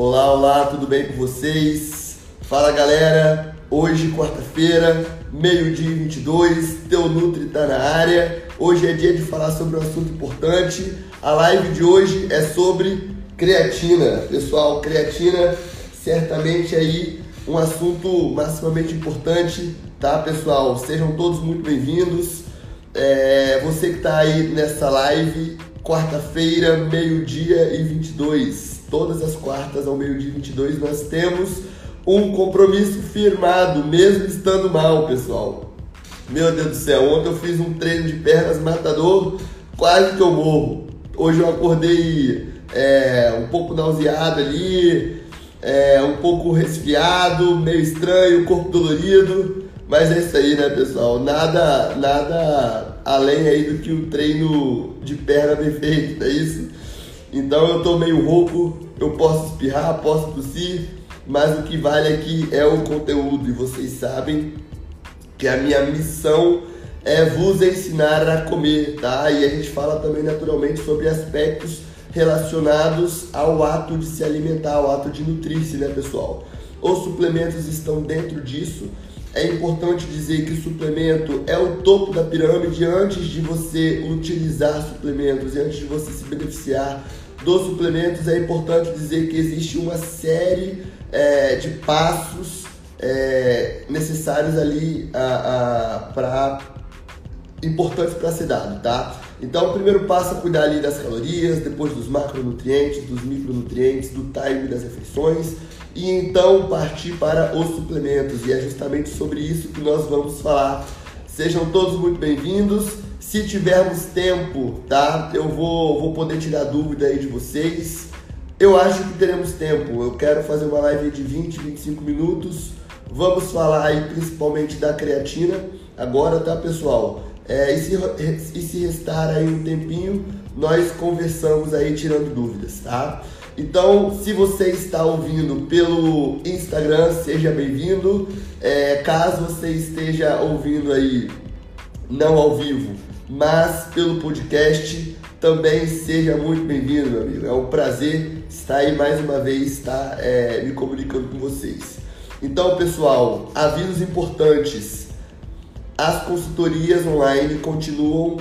Olá, olá, tudo bem com vocês? Fala galera, hoje quarta-feira, meio-dia 22, Teu Nutri tá na área. Hoje é dia de falar sobre um assunto importante. A live de hoje é sobre creatina. Pessoal, creatina certamente aí um assunto maximamente importante, tá pessoal? Sejam todos muito bem-vindos. É, você que está aí nessa live, quarta-feira, meio-dia e 22. Todas as quartas ao meio-dia e 22 nós temos um compromisso firmado, mesmo estando mal, pessoal. Meu Deus do céu, ontem eu fiz um treino de pernas matador, quase que eu morro. Hoje eu acordei é, um pouco nauseado ali, é, um pouco resfriado, meio estranho, corpo dolorido. Mas é isso aí, né, pessoal? Nada, nada além aí do que o treino de perna bem feito, é isso? Então eu tô meio rouco, eu posso espirrar, posso tossir, mas o que vale aqui é o conteúdo e vocês sabem que a minha missão é vos ensinar a comer, tá? E a gente fala também naturalmente sobre aspectos relacionados ao ato de se alimentar, ao ato de nutrir-se, né, pessoal? Os suplementos estão dentro disso. É importante dizer que o suplemento é o topo da pirâmide antes de você utilizar suplementos e antes de você se beneficiar dos suplementos. É importante dizer que existe uma série é, de passos é, necessários ali para importantes para ser dado, tá? Então, o primeiro passo é cuidar ali das calorias, depois dos macronutrientes, dos micronutrientes, do time das refeições e então partir para os suplementos. E é justamente sobre isso que nós vamos falar. Sejam todos muito bem-vindos. Se tivermos tempo, tá? Eu vou, vou poder tirar dúvida aí de vocês. Eu acho que teremos tempo. Eu quero fazer uma live de 20, 25 minutos. Vamos falar aí principalmente da creatina agora, tá, pessoal? É, e, se, e se restar aí um tempinho, nós conversamos aí tirando dúvidas, tá? Então, se você está ouvindo pelo Instagram, seja bem-vindo. É, caso você esteja ouvindo aí, não ao vivo, mas pelo podcast, também seja muito bem-vindo, meu amigo. É um prazer estar aí mais uma vez, tá? É, me comunicando com vocês. Então, pessoal, avisos importantes as consultorias online continuam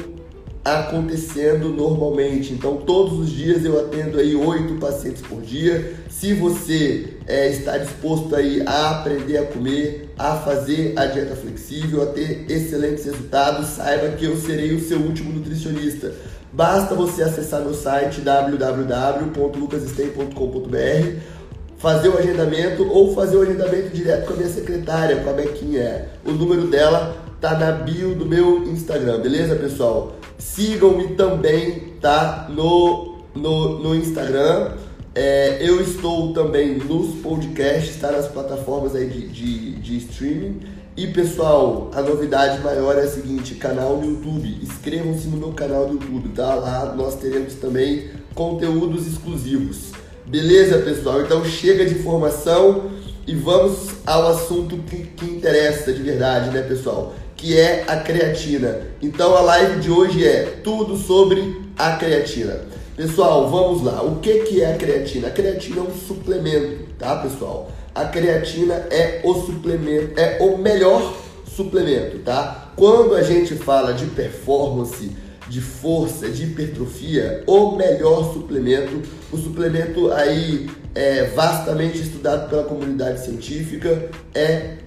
acontecendo normalmente. Então, todos os dias eu atendo aí oito pacientes por dia. Se você é, está disposto aí a aprender a comer, a fazer a dieta flexível, a ter excelentes resultados, saiba que eu serei o seu último nutricionista. Basta você acessar meu site www.lucasstein.com.br fazer o agendamento ou fazer o agendamento direto com a minha secretária, com a Bequinha. O número dela tá na bio do meu Instagram, beleza, pessoal? Sigam-me também, tá? No, no, no Instagram. É, eu estou também nos podcasts, tá? Nas plataformas aí de, de, de streaming. E pessoal, a novidade maior é a seguinte: canal no YouTube. Inscrevam-se no meu canal do YouTube, tá? Lá nós teremos também conteúdos exclusivos. Beleza, pessoal? Então chega de informação e vamos ao assunto que, que interessa de verdade, né, pessoal? Que é a creatina. Então a live de hoje é tudo sobre a creatina. Pessoal, vamos lá. O que, que é a creatina? A creatina é um suplemento, tá, pessoal? A creatina é o suplemento, é o melhor suplemento, tá? Quando a gente fala de performance, de força, de hipertrofia, o melhor suplemento, o suplemento aí é vastamente estudado pela comunidade científica, é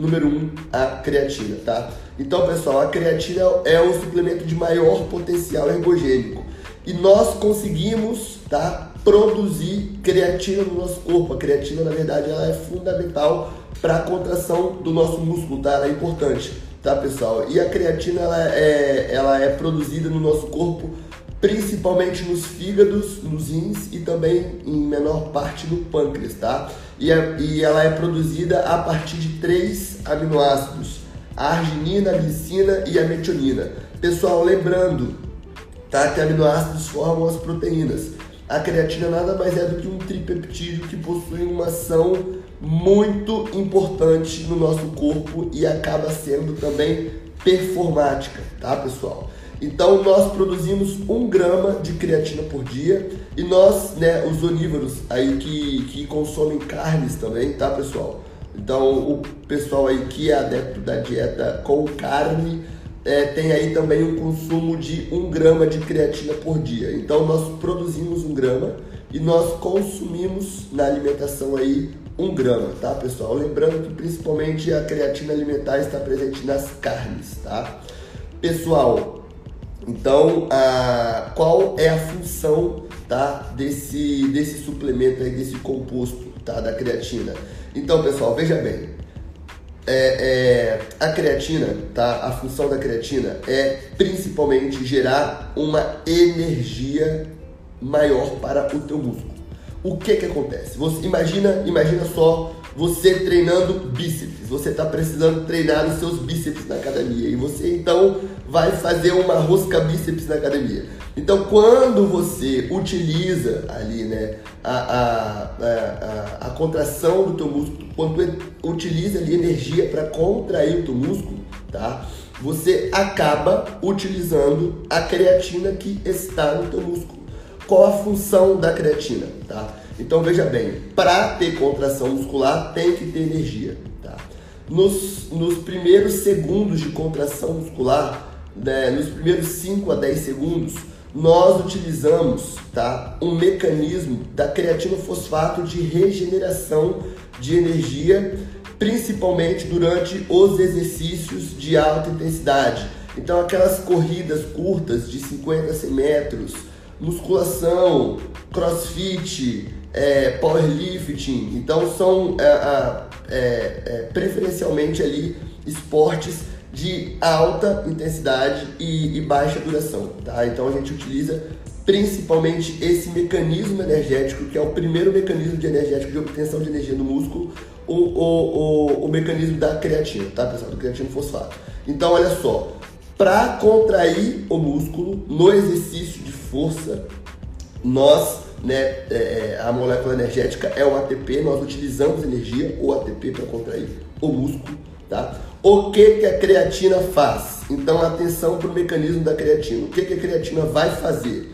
número um, a creatina, tá? Então, pessoal, a creatina é o suplemento de maior potencial ergogênico. E nós conseguimos, tá, produzir creatina no nosso corpo. A creatina, na verdade, ela é fundamental para a contração do nosso músculo, tá? Ela é importante, tá, pessoal? E a creatina, ela é, ela é produzida no nosso corpo principalmente nos fígados, nos rins e também em menor parte no pâncreas, tá? E, é, e ela é produzida a partir de três aminoácidos: a arginina, a glicina e a metionina. Pessoal, lembrando, tá? Que aminoácidos formam as proteínas. A creatina nada mais é do que um tripeptídeo que possui uma ação muito importante no nosso corpo e acaba sendo também performática, tá, pessoal? Então nós produzimos um grama de creatina por dia e nós, né, os onívoros aí que, que consomem carnes também, tá pessoal? Então o pessoal aí que é adepto da dieta com carne é, tem aí também um consumo de um grama de creatina por dia. Então nós produzimos um grama e nós consumimos na alimentação aí um grama, tá pessoal? Lembrando que principalmente a creatina alimentar está presente nas carnes, tá? Pessoal, então a, qual é a função tá, desse, desse suplemento aí, desse composto tá, da creatina? Então pessoal, veja bem, é, é, a creatina, tá? A função da creatina é principalmente gerar uma energia maior para o teu músculo. O que que acontece? Você imagina, imagina só você treinando bíceps. Você está precisando treinar os seus bíceps na academia e você então vai fazer uma rosca bíceps na academia. Então, quando você utiliza ali, né, a, a, a, a contração do teu músculo, quando utiliza ali energia para contrair o teu músculo, tá? Você acaba utilizando a creatina que está no teu músculo qual a função da creatina, tá? Então veja bem, para ter contração muscular tem que ter energia, tá? Nos, nos primeiros segundos de contração muscular, né, nos primeiros 5 a 10 segundos, nós utilizamos tá, um mecanismo da creatinofosfato de regeneração de energia, principalmente durante os exercícios de alta intensidade. Então, aquelas corridas curtas de 50 a 100 metros, musculação, crossfit, é, powerlifting. Então são é, é, é, preferencialmente ali esportes de alta intensidade e, e, baixa duração, tá? Então a gente utiliza principalmente esse mecanismo energético, que é o primeiro mecanismo de energético de obtenção de energia no músculo, o, o, o, o mecanismo da creatina, tá pessoal? Do creatino fosfato. Então olha só, para contrair o músculo no exercício de força, nós, né, é, é a molécula energética é o ATP, nós utilizamos energia, o ATP, para contrair o músculo. Tá? O que, que a creatina faz? Então, atenção para o mecanismo da creatina. O que, que a creatina vai fazer?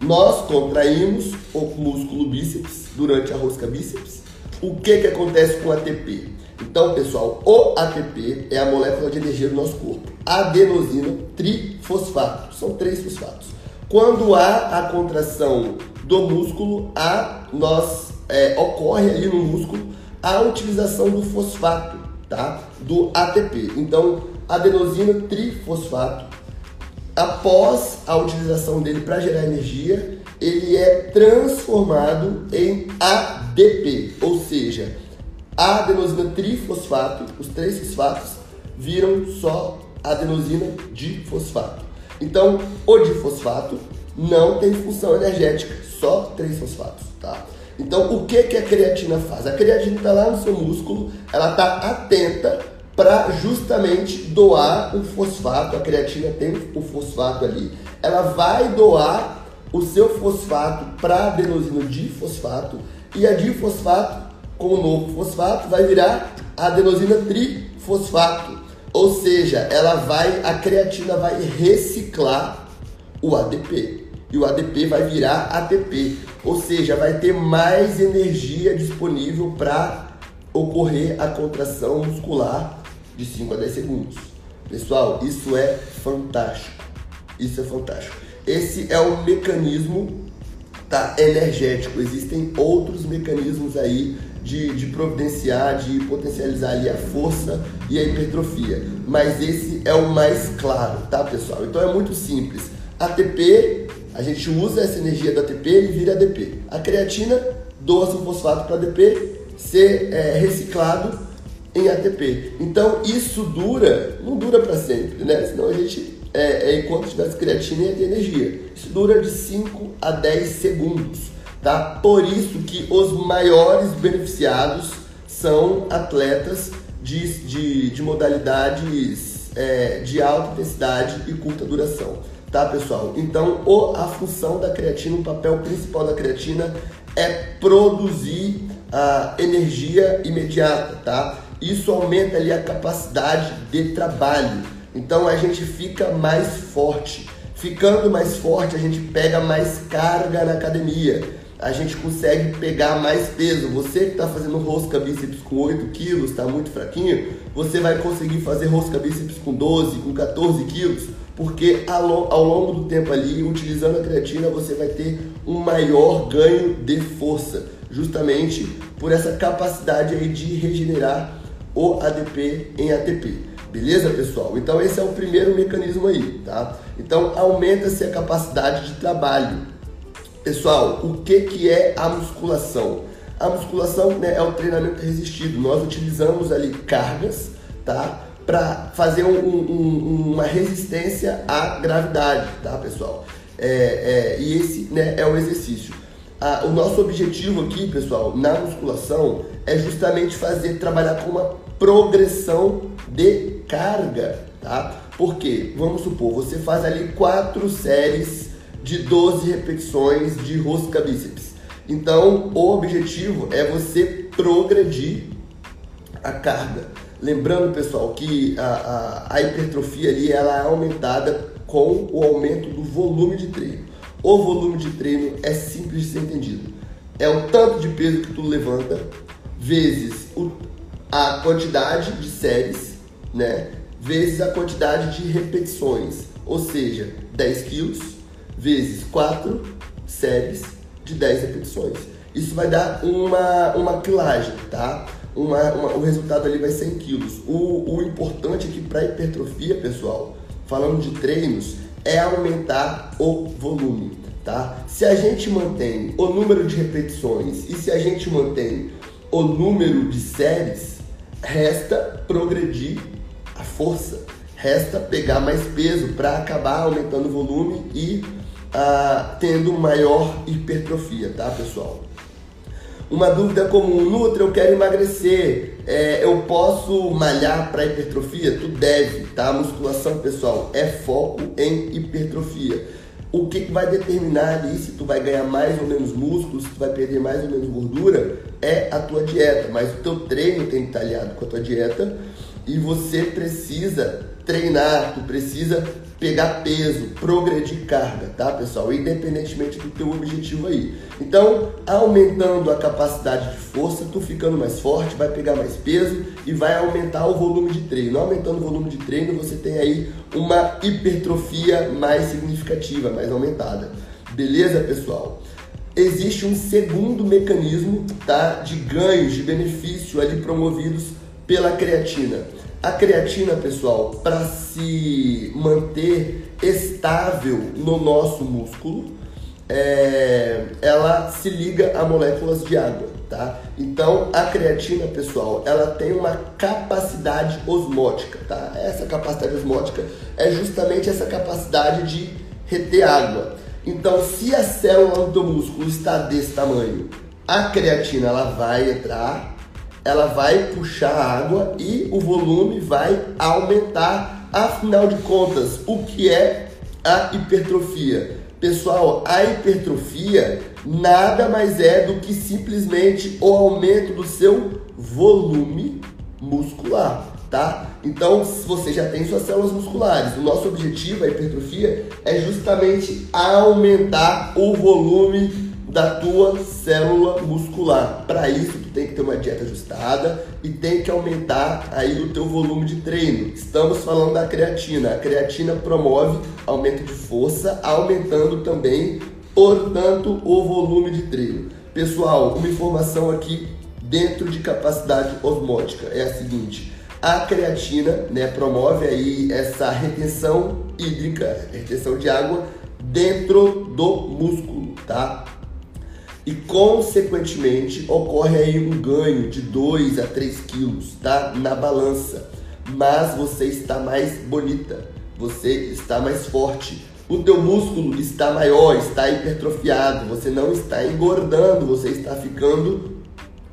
Nós contraímos o músculo bíceps durante a rosca bíceps. O que, que acontece com o ATP? Então, pessoal, o ATP é a molécula de energia do nosso corpo. Adenosina trifosfato. São três fosfatos. Quando há a contração do músculo, há, nós, é, ocorre ali no músculo a utilização do fosfato, tá? Do ATP. Então, adenosina trifosfato, após a utilização dele para gerar energia, ele é transformado em ADP, ou seja, a adenosina trifosfato, os três fosfatos, viram só adenosina difosfato. Então, o difosfato não tem função energética, só três fosfatos, tá? Então, o que, que a creatina faz? A creatina está lá no seu músculo, ela está atenta para justamente doar o fosfato. A creatina tem o fosfato ali. Ela vai doar o seu fosfato para adenosina difosfato e a difosfato com o novo fosfato vai virar adenosina trifosfato. Ou seja, ela vai, a creatina vai reciclar o ADP e o ADP vai virar ATP, ou seja, vai ter mais energia disponível para ocorrer a contração muscular de 5 a 10 segundos. Pessoal, isso é fantástico. Isso é fantástico. Esse é o mecanismo tá, energético. Existem outros mecanismos aí de, de providenciar, de potencializar ali a força e a hipertrofia. Mas esse é o mais claro, tá pessoal? Então é muito simples. ATP, a gente usa essa energia do ATP e vira ADP. A creatina doa seu fosfato para ADP ser é, reciclado em ATP. Então isso dura, não dura para sempre, né? Senão a gente, é, é, enquanto tivesse creatina, ter energia. Isso dura de 5 a 10 segundos. Tá? Por isso que os maiores beneficiados são atletas de, de, de modalidades é, de alta intensidade e curta duração. Tá, pessoal? Então, o, a função da creatina, o papel principal da creatina é produzir a energia imediata, tá? Isso aumenta ali a capacidade de trabalho. Então a gente fica mais forte. Ficando mais forte, a gente pega mais carga na academia. A gente consegue pegar mais peso. Você que está fazendo rosca bíceps com 8 quilos, está muito fraquinho, você vai conseguir fazer rosca bíceps com 12, com 14 quilos, porque ao longo do tempo ali, utilizando a creatina, você vai ter um maior ganho de força, justamente por essa capacidade aí de regenerar o ADP em ATP. Beleza, pessoal? Então esse é o primeiro mecanismo aí, tá? Então aumenta-se a capacidade de trabalho. Pessoal, o que, que é a musculação? A musculação né, é o treinamento resistido. Nós utilizamos ali cargas, tá? Para fazer um, um, uma resistência à gravidade, tá, pessoal? É, é, e esse né, é o exercício. Ah, o nosso objetivo aqui, pessoal, na musculação é justamente fazer trabalhar com uma progressão de carga, tá? Porque, vamos supor, você faz ali quatro séries de 12 repetições de rosca bíceps. Então, o objetivo é você progredir a carga. Lembrando, pessoal, que a, a, a hipertrofia ali ela é aumentada com o aumento do volume de treino. O volume de treino é simples de ser entendido. É o tanto de peso que tu levanta vezes o, a quantidade de séries, né? Vezes a quantidade de repetições, ou seja, 10 quilos vezes 4 séries de 10 repetições. Isso vai dar uma, uma quilagem, tá? Uma, uma, o resultado ali vai ser em quilos. O, o importante aqui para hipertrofia, pessoal, falando de treinos, é aumentar o volume, tá? Se a gente mantém o número de repetições e se a gente mantém o número de séries, resta progredir a força, resta pegar mais peso para acabar aumentando o volume e ah, tendo maior hipertrofia, tá pessoal? Uma dúvida comum, Nutra, eu quero emagrecer, é, eu posso malhar para hipertrofia? Tu deve, tá? A musculação, pessoal, é foco em hipertrofia. O que, que vai determinar ali se tu vai ganhar mais ou menos músculo, se tu vai perder mais ou menos gordura, é a tua dieta. Mas o teu treino tem que estar alinhado com a tua dieta e você precisa treinar, tu precisa pegar peso, progredir carga, tá, pessoal? Independentemente do teu objetivo aí. Então, aumentando a capacidade de força, tu ficando mais forte, vai pegar mais peso e vai aumentar o volume de treino. Aumentando o volume de treino, você tem aí uma hipertrofia mais significativa, mais aumentada. Beleza, pessoal? Existe um segundo mecanismo, tá, de ganhos, de benefício ali promovidos pela creatina a creatina, pessoal, para se manter estável no nosso músculo, é, ela se liga a moléculas de água, tá? Então a creatina, pessoal, ela tem uma capacidade osmótica, tá? Essa capacidade osmótica é justamente essa capacidade de reter água. Então, se a célula do músculo está desse tamanho, a creatina ela vai entrar ela vai puxar água e o volume vai aumentar. Afinal de contas, o que é a hipertrofia? Pessoal, a hipertrofia nada mais é do que simplesmente o aumento do seu volume muscular, tá? Então, você já tem suas células musculares. O nosso objetivo, a hipertrofia, é justamente aumentar o volume da tua célula muscular. Para isso, tu tem que ter uma dieta ajustada e tem que aumentar aí o teu volume de treino. Estamos falando da creatina. A creatina promove aumento de força, aumentando também, portanto, o volume de treino. Pessoal, uma informação aqui dentro de capacidade osmótica é a seguinte: a creatina, né, promove aí essa retenção hídrica, retenção de água dentro do músculo, tá? E consequentemente ocorre aí um ganho de 2 a 3 quilos, tá? Na balança. Mas você está mais bonita, você está mais forte, o teu músculo está maior, está hipertrofiado, você não está engordando, você está ficando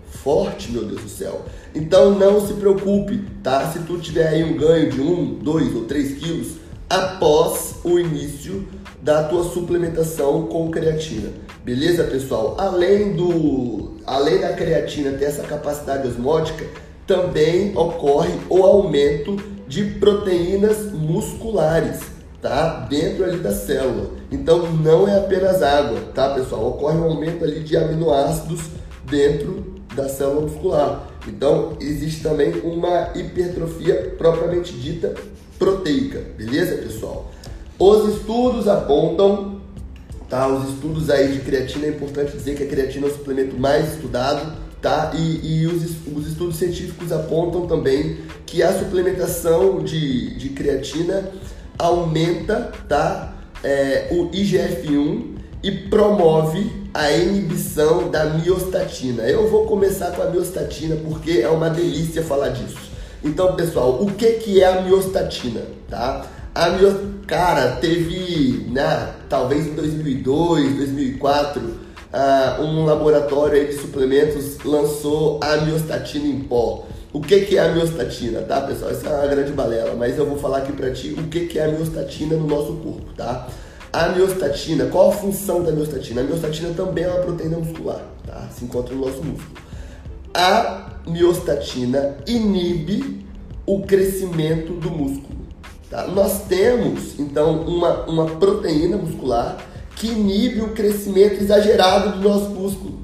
forte, meu Deus do céu. Então não se preocupe, tá? Se tu tiver aí um ganho de 1, 2 ou 3 quilos após o início da tua suplementação com creatina. Beleza, pessoal? Além do além da creatina ter essa capacidade osmótica, também ocorre o aumento de proteínas musculares, tá? Dentro ali da célula. Então não é apenas água, tá, pessoal? Ocorre um aumento ali de aminoácidos dentro da célula muscular. Então existe também uma hipertrofia propriamente dita proteica, beleza, pessoal? Os estudos apontam, tá? Os estudos aí de creatina é importante dizer que a creatina é o suplemento mais estudado Tá? E, e os, os, estudos científicos apontam também que a suplementação de, de creatina aumenta tá? É, o IGF-1 e promove a inibição da miostatina. Eu vou começar com a miostatina porque é uma delícia falar disso. Então, pessoal, o que, que é a miostatina? Tá? A mios... Cara, teve, né, talvez em 2002, 2004 uh, um laboratório de suplementos lançou a miostatina em pó. O que, que é a miostatina, tá, pessoal? Isso é uma grande balela, mas eu vou falar aqui pra ti o que, que é a miostatina no nosso corpo, tá? A miostatina, qual a função da miostatina? A miostatina também é uma proteína muscular, tá? Se encontra no nosso músculo. A miostatina inibe o crescimento do músculo. Tá? Nós temos, então, uma, uma proteína muscular que inibe o crescimento exagerado do nosso músculo.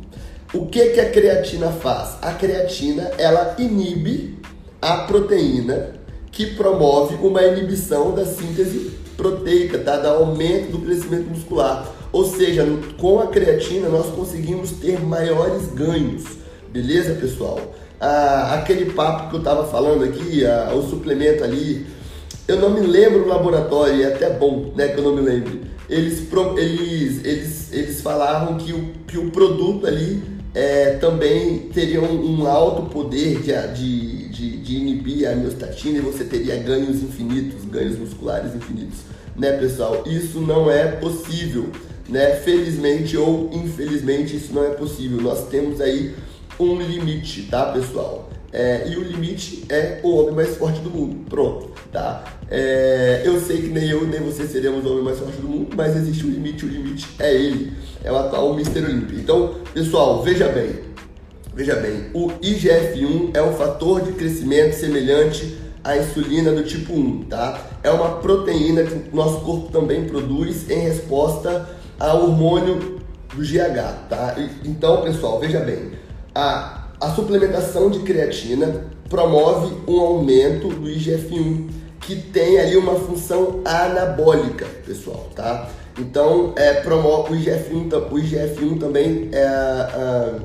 O que, que a creatina faz? A creatina ela inibe a proteína que promove uma inibição da síntese proteica, tá? da aumento do crescimento muscular. Ou seja, com a creatina nós conseguimos ter maiores ganhos, beleza, pessoal? Ah, aquele papo que eu estava falando aqui, ah, o suplemento ali, eu não me lembro no laboratório, é até bom né, que eu não me lembre eles, eles, eles, eles falavam que o, que o produto ali é, também teria um, um alto poder de, de, de, de, inibir a miostatina e você teria ganhos infinitos, ganhos musculares infinitos. Né, pessoal? Isso não é possível. Né? Felizmente ou infelizmente, isso não é possível. Nós temos aí um limite, tá, pessoal? É, e o limite é o homem mais forte do mundo. Pronto, tá? É, eu sei que nem eu nem você seremos o homem mais forte do mundo, mas existe um limite, o limite é ele. É o atual Mr. Olympia. Então, pessoal, veja bem. Veja bem, o IGF-1 é um fator de crescimento semelhante à insulina do tipo 1, tá? É uma proteína que nosso corpo também produz em resposta ao hormônio do GH, tá? Então, pessoal, veja bem, a a suplementação de creatina promove um aumento do IGF-1, que tem ali uma função anabólica, pessoal, tá? Então, é, promove, o IGF-1, o IGF-1 também é,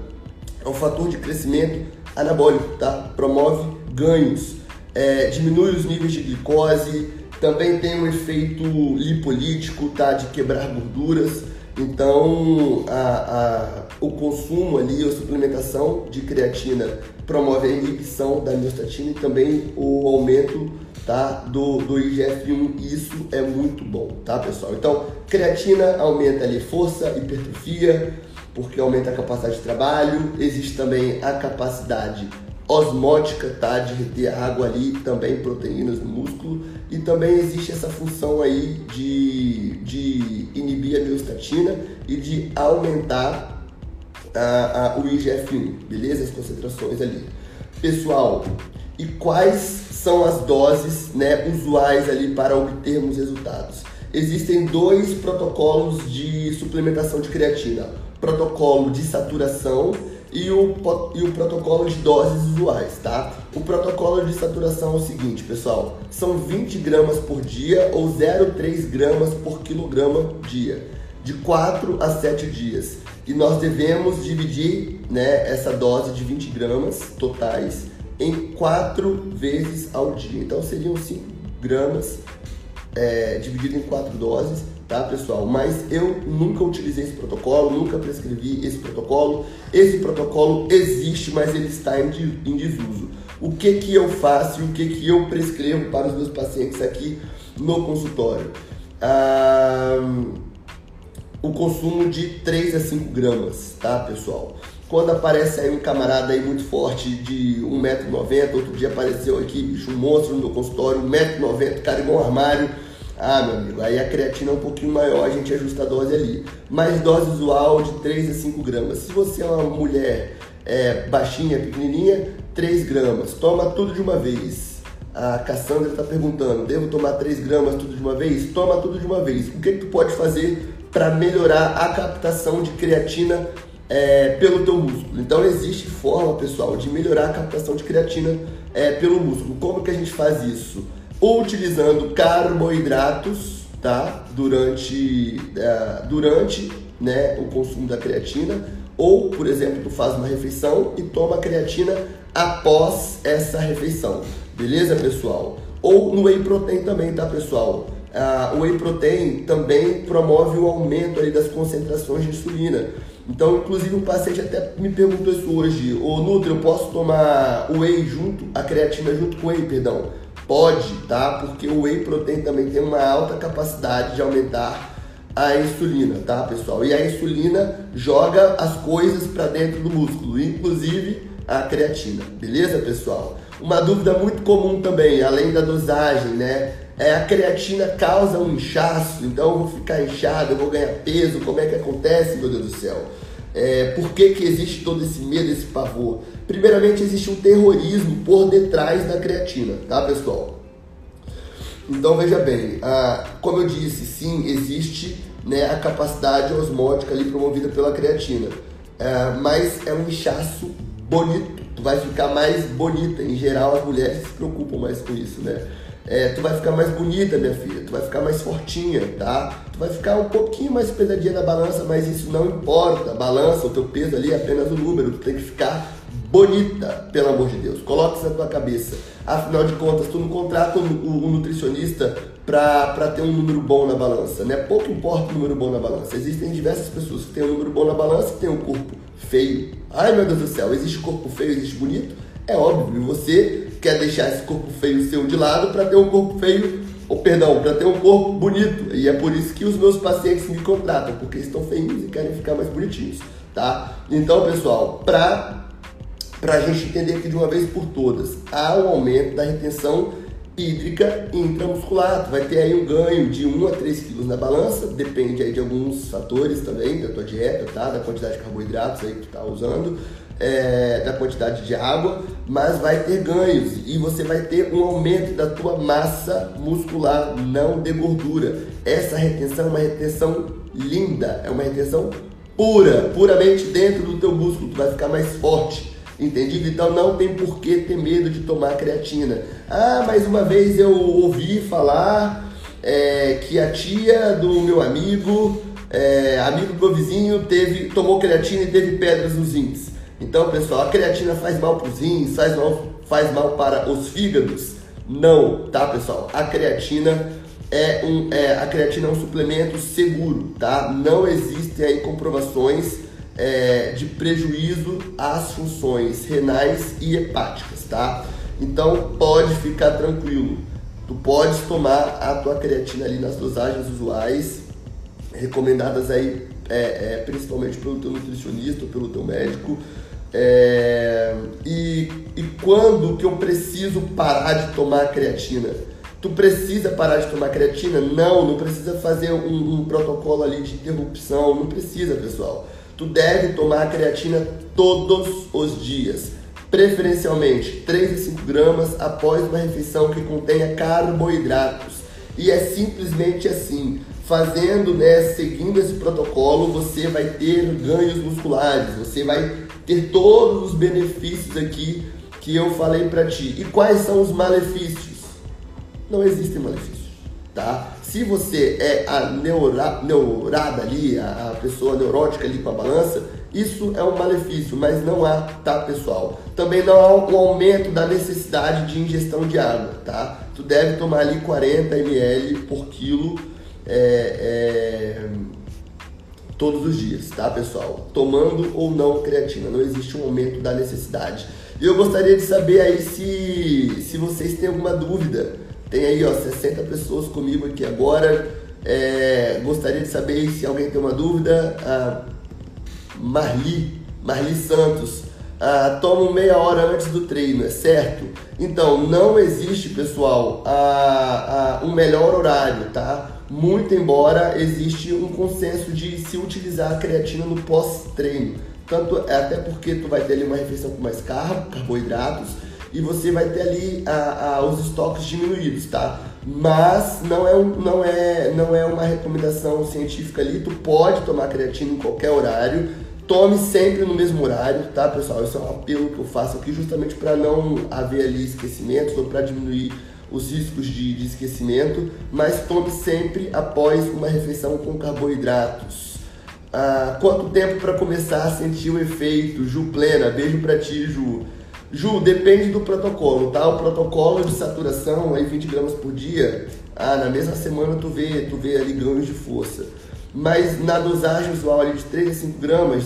é, um fator de crescimento anabólico, tá? Promove ganhos, é, diminui os níveis de glicose, também tem um efeito lipolítico, tá? De quebrar gorduras. Então, a, a, o consumo ali, a suplementação de creatina promove a inibição da miostatina e também o aumento tá, do, do IGF-1. Isso é muito bom, tá, pessoal? Então, creatina aumenta ali força, hipertrofia, porque aumenta a capacidade de trabalho. Existe também a capacidade osmótica, tá? De reter água ali, também proteínas no músculo. E também existe essa função aí de, de inibir a miostatina e de aumentar a, a, o IGF-1, beleza? As concentrações ali. Pessoal, e quais são as doses né, usuais ali para obtermos resultados? Existem dois protocolos de suplementação de creatina. Protocolo de saturação e o, e o protocolo de doses usuais, tá? O protocolo de saturação é o seguinte, pessoal, são 20 gramas por dia ou 0,3 gramas por quilograma dia, de 4 a 7 dias. E nós devemos dividir né, essa dose de 20 gramas totais em 4 vezes ao dia. Então seriam 5 gramas é, dividido em 4 doses tá pessoal? Mas eu nunca utilizei esse protocolo, nunca prescrevi esse protocolo. Esse protocolo existe, mas ele está em, desuso. O que que eu faço e o que que eu prescrevo para os meus pacientes aqui no consultório? Ah, o consumo de 3 a 5 gramas, tá pessoal? Quando aparece aí um camarada aí muito forte de 1,90m, outro dia apareceu aqui, bicho, um monstro no meu consultório, 1,90m, cara igual um armário, ah, meu amigo, aí a creatina é um pouquinho maior, a gente ajusta a dose ali. Mas dose usual de 3 a 5 gramas. Se você é uma mulher é, baixinha, pequenininha, 3 gramas. Toma tudo de uma vez. A Cassandra está perguntando: devo tomar 3 gramas tudo de uma vez? Toma tudo de uma vez. O que, que tu pode fazer para melhorar a captação de creatina é, pelo teu músculo? Então existe forma, pessoal, de melhorar a captação de creatina é, pelo músculo. Como que a gente faz isso? Utilizando carboidratos, tá? Durante, é, durante né, o consumo da creatina. Ou, por exemplo, tu faz uma refeição e toma creatina após essa refeição. Beleza, pessoal? Ou no whey protein também, tá, pessoal? Uh, o whey protein também promove o aumento das concentrações de insulina. Então, inclusive, um paciente até me perguntou isso hoje: Ô Nutri, eu posso tomar o whey junto, a creatina junto com o whey, perdão? Pode, tá? Porque o whey protein também tem uma alta capacidade de aumentar a insulina, tá, pessoal? E a insulina joga as coisas para dentro do músculo, inclusive a creatina, beleza, pessoal? Uma dúvida muito comum também, além da dosagem, né? É a creatina causa um inchaço, então eu vou ficar inchado, eu vou ganhar peso, como é que acontece, meu Deus do céu? É, por que, que existe todo esse medo, esse pavor? Primeiramente, existe um terrorismo por detrás da creatina, tá, pessoal? Então veja bem, ah, como eu disse, sim, existe né, a capacidade osmótica ali promovida pela creatina, ah, mas é um inchaço bonito, tu vai ficar mais bonita. Em geral, as mulheres se preocupam mais com isso, né? É, tu vai ficar mais bonita, minha filha, tu vai ficar mais fortinha, tá? Tu vai ficar um pouquinho mais pesadinha na balança, mas isso não importa. A balança, o teu peso ali é apenas um número, tu tem que ficar bonita, pelo amor de Deus. Coloque isso na tua cabeça. Afinal de contas, tu não contrata um, um nutricionista para ter um número bom na balança, né? Pouco importa o número bom na balança. Existem diversas pessoas que têm um número bom na balança e têm um corpo feio. Ai meu Deus do céu, existe corpo feio, existe bonito? É óbvio, você quer deixar esse corpo feio seu de lado para ter um corpo feio, ou perdão, para ter um corpo bonito. E é por isso que os meus pacientes me contratam, porque estão feios e querem ficar mais bonitinhos, tá? Então, pessoal, para para a gente entender aqui de uma vez por todas, há um aumento da retenção hídrica intramuscular. Tu vai ter aí um ganho de 1 a 3 quilos na balança, depende aí de alguns fatores também, da tua dieta, tá? Da quantidade de carboidratos aí que tu tá usando, é, da quantidade de água, mas vai ter ganhos e você vai ter um aumento da tua massa muscular, não de gordura. Essa retenção é uma retenção linda, é uma retenção pura, puramente dentro do teu músculo, tu vai ficar mais forte Entendido? Então não tem por que ter medo de tomar creatina. Ah, mas uma vez eu ouvi falar é, que a tia do meu amigo, é, amigo do meu vizinho, teve, tomou creatina e teve pedras nos rins. Então, pessoal, a creatina faz mal para os rins, faz mal, faz mal para os fígados? Não, tá, pessoal? A creatina é um, é, a creatina é um suplemento seguro, tá? Não existem aí comprovações é, de prejuízo às funções renais e hepáticas, tá? Então pode ficar tranquilo. Tu podes tomar a tua creatina ali nas dosagens usuais, recomendadas aí é, é, principalmente pelo teu nutricionista ou pelo teu médico. É, e, e quando que eu preciso parar de tomar creatina? Tu precisa parar de tomar creatina? Não, não precisa fazer um, um protocolo ali de interrupção, não precisa, pessoal. Tu deve tomar creatina todos os dias, preferencialmente 3 a 5 gramas após uma refeição que contenha carboidratos. E é simplesmente assim, fazendo, né, seguindo esse protocolo, você vai ter ganhos musculares, você vai ter todos os benefícios aqui que eu falei para ti. E quais são os malefícios? Não existem malefícios tá? Se você é a neura, neurada ali, a, a, pessoa neurótica ali com a balança, isso é um malefício, mas não há, tá, pessoal? Também não há um aumento da necessidade de ingestão de água, tá? Tu deve tomar ali 40 ml por quilo é, é, todos os dias, tá, pessoal? Tomando ou não creatina, não existe um aumento da necessidade. E eu gostaria de saber aí se, se vocês têm alguma dúvida tem aí, ó, 60 pessoas comigo aqui agora. É, gostaria de saber se alguém tem uma dúvida. Marli, Marli Santos. Ah, tomo meia hora antes do treino, é certo? Então, não existe, pessoal, ah, um melhor horário, tá? Muito embora existe um consenso de se utilizar a creatina no pós-treino. Tanto, até porque tu vai ter ali uma refeição com mais carbo, carboidratos, e você vai ter ali a, a, os estoques diminuídos, tá? Mas não é, um, não, é, não é uma recomendação científica ali, tu pode tomar creatina em qualquer horário, tome sempre no mesmo horário, tá pessoal? Isso é um apelo que eu faço aqui justamente para não haver ali esquecimentos ou para diminuir os riscos de, de esquecimento, mas tome sempre após uma refeição com carboidratos. Ah, quanto tempo para começar a sentir o efeito? Ju Plena, beijo para ti, Ju. Ju, depende do protocolo, tá? O protocolo de saturação, aí 20 gramas por dia, ah, na mesma semana tu vê, tu vê ali ganhos de força. Mas na dosagem usual ali de 3 a 5 gramas,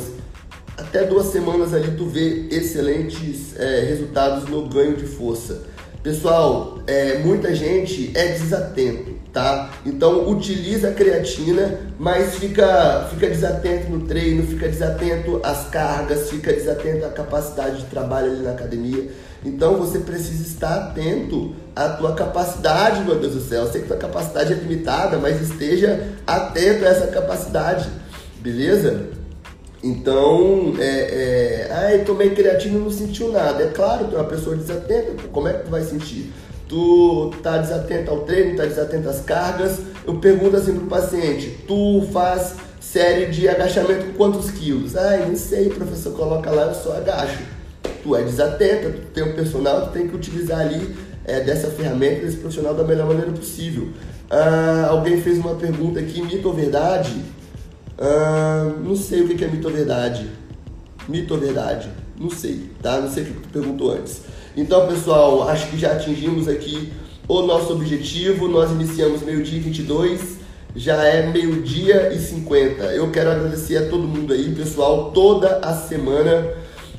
até duas semanas ali tu vê excelentes é, resultados no ganho de força. Pessoal, é, muita gente é desatento, tá? Então utiliza a creatina, mas fica, fica desatento no treino, fica desatento às cargas, fica desatento à capacidade de trabalho ali na academia. Então você precisa estar atento à tua capacidade, meu Deus do céu. Eu sei que tua capacidade é limitada, mas esteja atento a essa capacidade, beleza? Então, é, é, ai, tomei creatina e não sentiu nada. É claro, tu é uma pessoa desatenta, como é que tu vai sentir? Tu tá desatento ao treino, tá desatento às cargas. Eu pergunto assim pro paciente, tu faz série de agachamento com quantos quilos? Ai, não sei, professor, coloca lá, eu só agacho. Tu é desatenta, tu tem um personal, tu tem que utilizar ali é, dessa ferramenta, desse profissional da melhor maneira possível. Ah, alguém fez uma pergunta aqui, mito ou verdade? Ah, não sei o que é mito ou verdade. Mito ou verdade? Não sei, tá? Não sei o que tu perguntou antes. Então, pessoal, acho que já atingimos aqui o nosso objetivo. Nós iniciamos meio-dia 22, já é meio-dia e 50. Eu quero agradecer a todo mundo aí, pessoal, toda a semana.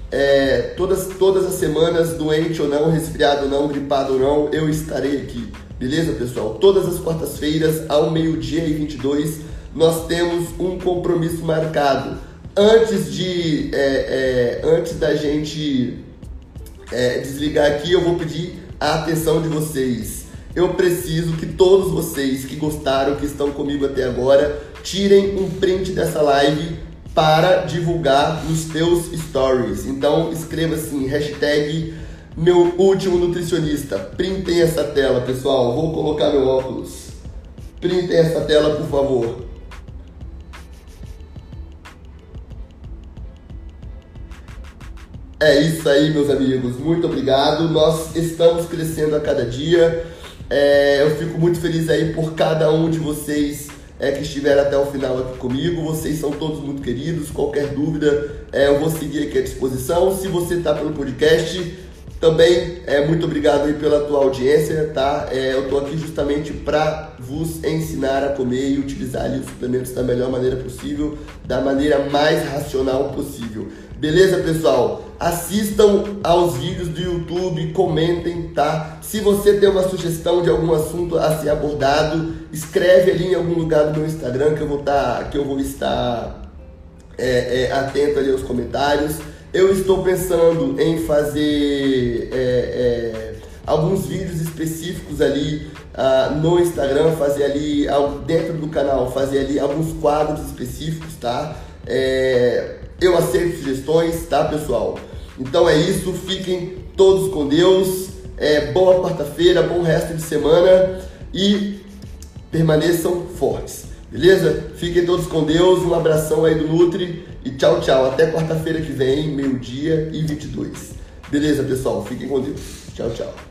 É, todas, todas as semanas, doente ou não, resfriado ou não, gripado ou não, eu estarei aqui. Beleza, pessoal? Todas as quartas-feiras, ao meio-dia e 22, nós temos um compromisso marcado. Antes de é, é, antes da gente é, desligar aqui, eu vou pedir a atenção de vocês. Eu preciso que todos vocês que gostaram, que estão comigo até agora, tirem um print dessa live para divulgar nos teus stories. Então escreva assim, hashtag meu último nutricionista. Printem essa tela, pessoal. Vou colocar meu óculos. Printem essa tela, por favor. É isso aí, meus amigos. Muito obrigado. Nós estamos crescendo a cada dia. É, eu fico muito feliz aí por cada um de vocês é, que estiveram até o final aqui comigo. Vocês são todos muito queridos. Qualquer dúvida, é, eu vou seguir aqui à disposição. Se você está pelo podcast, também é muito obrigado aí pela tua audiência, tá? É, eu estou aqui justamente para vos ensinar a comer e utilizar ali os suplementos da melhor maneira possível, da maneira mais racional possível. Beleza, pessoal? Assistam aos vídeos do YouTube, comentem, tá? Se você tem uma sugestão de algum assunto a ser abordado, escreve ali em algum lugar do meu Instagram que eu vou, tá, que eu vou estar é, é, atento ali aos comentários. Eu estou pensando em fazer é, é alguns vídeos específicos ali uh, no Instagram, fazer ali dentro do canal, fazer ali alguns quadros específicos, tá? É, eu aceito sugestões, tá, pessoal? Então é isso, fiquem todos com Deus. É, boa quarta-feira, bom resto de semana e permaneçam fortes. Beleza? Fiquem todos com Deus, um abração aí do Nutri e tchau, tchau. Até quarta-feira que vem, meio-dia e 22. Beleza, pessoal? Fiquem com Deus. Tchau, tchau.